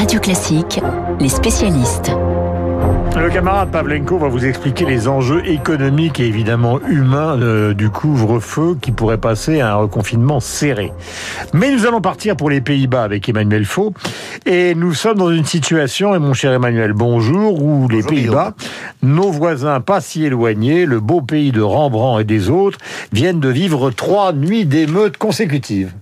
Radio Classique, les spécialistes. Le camarade Pavlenko va vous expliquer les enjeux économiques et évidemment humains euh, du couvre-feu qui pourrait passer à un reconfinement serré. Mais nous allons partir pour les Pays-Bas avec Emmanuel Faux et nous sommes dans une situation, et mon cher Emmanuel, bonjour, où les Pays-Bas, nos voisins pas si éloignés, le beau pays de Rembrandt et des autres, viennent de vivre trois nuits d'émeutes consécutives.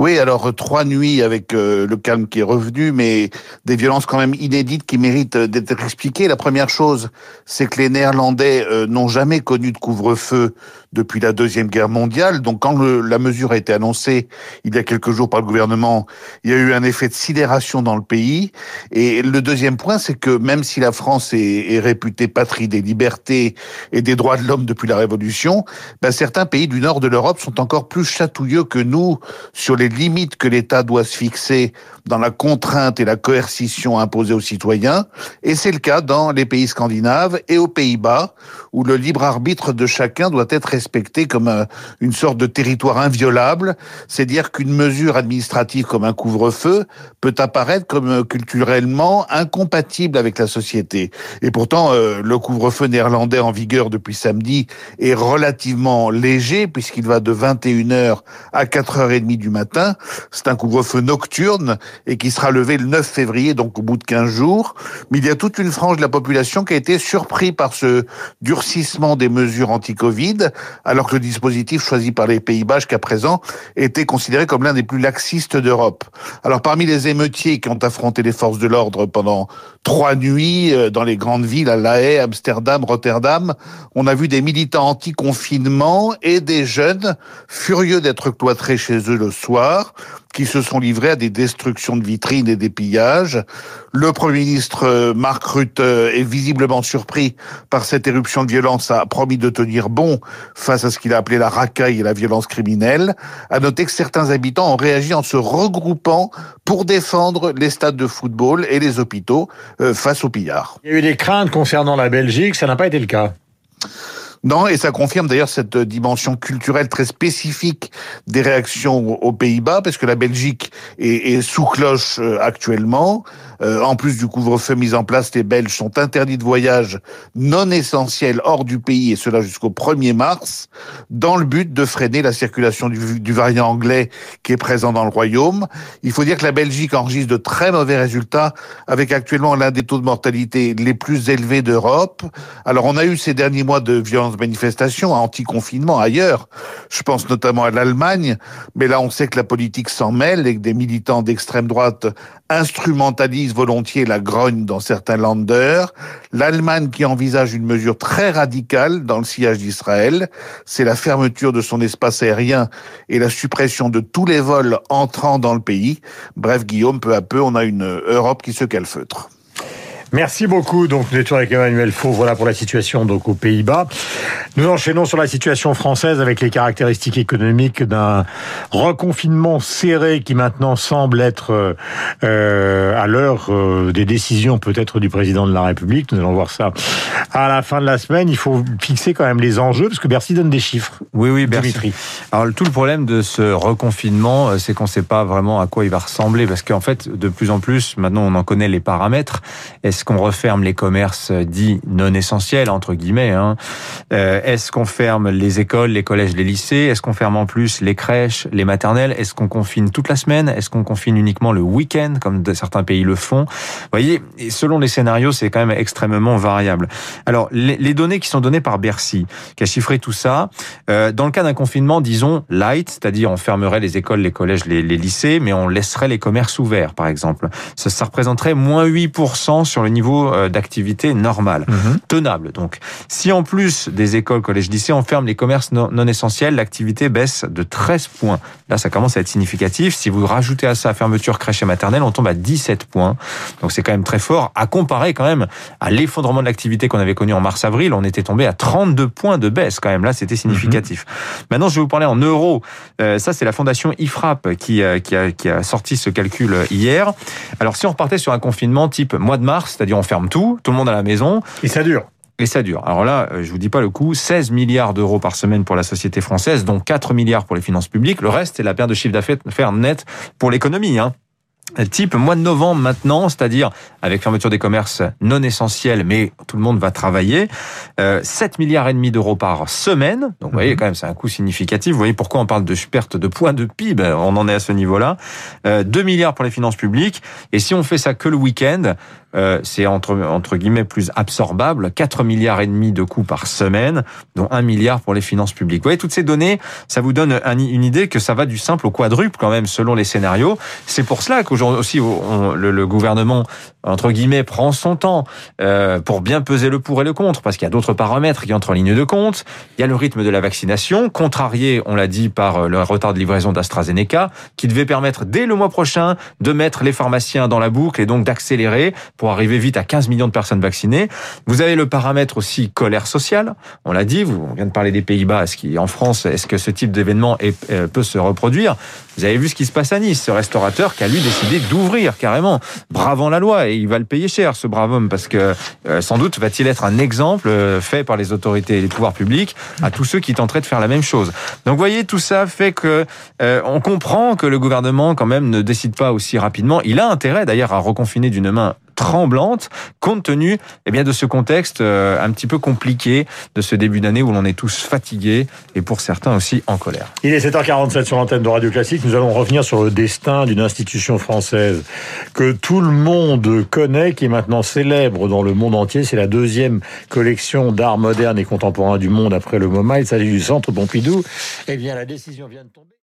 Oui, alors trois nuits avec euh, le calme qui est revenu, mais des violences quand même inédites qui méritent euh, d'être expliquées. La première chose, c'est que les Néerlandais euh, n'ont jamais connu de couvre-feu depuis la Deuxième Guerre mondiale. Donc quand la mesure a été annoncée il y a quelques jours par le gouvernement, il y a eu un effet de sidération dans le pays. Et le deuxième point, c'est que même si la France est, est, réputée patrie des libertés et des droits de l'homme depuis la Révolution, ben certains pays du nord de l'Europe sont encore plus chatouilleux que nous sur les limites que l'État doit se fixer dans la contrainte et la coercition imposée aux citoyens. Et c'est le cas dans les pays scandinaves et aux Pays-Bas, où le libre arbitre de chacun doit être respecté comme euh, une sorte de territoire inviolable. C'est dire qu'une mesure administrative comme un couvre-feu peut apparaître comme euh, culturellement incompatible avec la société. Et pourtant, euh, le couvre-feu néerlandais en vigueur depuis samedi est relativement léger puisqu'il va de 21h à 4h30 du matin. C'est un couvre-feu nocturne et qui sera levé le 9 février, donc au bout de 15 jours. Mais il y a toute une frange de la population qui a été surpris par ce durcissement des mesures anti-Covid, alors que le dispositif choisi par les Pays-Bas jusqu'à présent était considéré comme l'un des plus laxistes d'Europe. Alors parmi les émeutiers qui ont affronté les forces de l'ordre pendant trois nuits euh, dans les grandes villes, à La Haye, Amsterdam, Rotterdam, on a vu des militants anti-confinement et des jeunes furieux d'être cloîtrés chez eux le soir qui se sont livrés à des destructions de vitrines et des pillages. Le Premier ministre euh, Mark Rutte euh, est visiblement surpris par cette éruption de violence, a promis de tenir bon face à ce qu'il a appelé la racaille et la violence criminelle. À noter que certains habitants ont réagi en se regroupant pour défendre les stades de football et les hôpitaux euh, face aux pillards. Il y a eu des craintes concernant la Belgique, ça n'a pas été le cas. Non, et ça confirme d'ailleurs cette dimension culturelle très spécifique des réactions aux Pays-Bas, parce que la Belgique est, sous cloche euh, actuellement. Euh, en plus du couvre-feu mis en place, les Belges sont interdits de voyage non essentiels hors du pays, et cela jusqu'au 1er mars, dans le but de freiner la circulation du, variant anglais qui est présent dans le Royaume. Il faut dire que la Belgique enregistre de très mauvais résultats, avec actuellement l'un des taux de mortalité les plus élevés d'Europe. Alors on a eu ces derniers mois de violence manifestations, anti-confinement ailleurs. Je pense notamment à l'Allemagne, mais là on sait que la politique s'en mêle et que des militants d'extrême droite instrumentalisent volontiers la grogne dans certains landers. L'Allemagne qui envisage une mesure très radicale dans le sillage d'Israël, c'est la fermeture de son espace aérien et la suppression de tous les vols entrant dans le pays. Bref, Guillaume, peu à peu, on a une Europe qui se calfeutre. Merci beaucoup. Donc, nous étions avec Emmanuel Faux. Voilà pour la situation donc aux Pays-Bas. Nous enchaînons sur la situation française avec les caractéristiques économiques d'un reconfinement serré qui maintenant semble être euh, à l'heure euh, des décisions peut-être du président de la République. Nous allons voir ça à la fin de la semaine. Il faut fixer quand même les enjeux parce que Bercy donne des chiffres. Oui, oui, Bercy. Alors, tout le problème de ce reconfinement, euh, c'est qu'on ne sait pas vraiment à quoi il va ressembler parce qu'en fait, de plus en plus, maintenant, on en connaît les paramètres. Est-ce qu'on referme les commerces dits non essentiels, entre guillemets hein? Euh, Est-ce qu'on ferme les écoles, les collèges, les lycées? Est-ce qu'on ferme en plus les crèches, les maternelles? Est-ce qu'on confine toute la semaine? Est-ce qu'on confine uniquement le week-end, comme certains pays le font? Vous voyez, selon les scénarios, c'est quand même extrêmement variable. Alors, les, données qui sont données par Bercy, qui a chiffré tout ça, euh, dans le cas d'un confinement, disons, light, c'est-à-dire on fermerait les écoles, les collèges, les, lycées, mais on laisserait les commerces ouverts, par exemple. Ça, ça représenterait moins 8% sur le niveau euh, d'activité normal, mhm. tenable. Donc, si en plus des écoles, collèges, lycées, on ferme les commerces non, essentiels, l'activité baisse de 13 points. Là, ça commence à être significatif. Si vous rajoutez à ça fermeture crèche et maternelle, on tombe à 17 points. Donc, c'est quand même très fort à comparer quand même à l'effondrement de l'activité qu'on avait connu en mars-avril. On était tombé à 32 points de baisse quand même. Là, c'était significatif. Mhm. Maintenant, je vais vous parler en euros. Euh, ça, c'est la fondation IFRAP qui, euh, qui, a, qui a sorti ce calcul hier. Alors, si on repartait sur un confinement type mois de mars, c'est-à-dire on ferme tout, tout le monde à la maison. Et ça dure. Et ça dure. Alors là, euh, je vous dis pas le coût, 16 milliards d'euros par semaine pour la société française, dont 4 milliards pour les finances publiques. Le reste, c'est la perte de chiffre d'affaires net pour l'économie. Hein. type mois de novembre maintenant, c'est-à-dire avec fermeture des commerces non essentiels, mais tout le monde va travailler, euh, 7 milliards et demi d'euros par semaine. Donc vous voyez mhm. quand même c'est un coût significatif. Vous voyez pourquoi on parle de perte de points de PIB, on en est à ce niveau-là. Euh, 2 milliards pour les finances publiques. Et si on fait ça que le week-end, euh, c'est entre, entre guillemets plus absorbable, 4 milliards et demi de coûts par semaine, dont 1 milliard pour les finances publiques. Vous voyez, toutes ces données, ça vous donne une idée que ça va du simple au quadruple quand même selon les scénarios. C'est pour cela qu'aujourd'hui aussi le, le, gouvernement entre guillemets prend son temps euh, pour bien peser le pour et le contre, parce qu'il y a d'autres paramètres qui entrent en ligne de compte. Il y a le rythme de la vaccination, contrarié, on l'a dit, par euh, le retard de livraison d'AstraZeneca, qui devait permettre dès le mois prochain de mettre les pharmaciens dans la boucle et donc d'accélérer pour arriver vite à 15 millions de personnes vaccinées. Vous avez le paramètre aussi colère sociale. On l'a dit, on vient de parler des Pays-Bas. Est-ce qu'en France, est-ce que ce type d'événement euh, peut se reproduire? Vous avez vu ce qui se passe à Nice, ce restaurateur qui a lui décidé d'ouvrir carrément, bravant la loi, et il va le payer cher, ce brave homme, parce que euh, sans doute va-t-il être un exemple euh, fait par les autorités et les pouvoirs publics à tous ceux qui tenteraient de faire la même chose. Donc, vous voyez, tout ça fait que on comprend que le gouvernement, quand même, ne décide pas aussi rapidement. Il a intérêt, d'ailleurs, à reconfiner d'une main tremblante, compte tenu eh bien, de ce contexte euh, un petit peu compliqué de ce début d'année où l'on est tous fatigués et pour certains aussi en colère. Il est 7h47 sur l'antenne de Radio Classique. Nous allons revenir sur le destin d'une institution française que tout le monde connaît, qui est maintenant célèbre dans le monde entier. C'est la deuxième collection d'art moderne et contemporain du monde après le MoMA. Il s'agit du Centre Pompidou. Eh bien, la décision vient de tomber.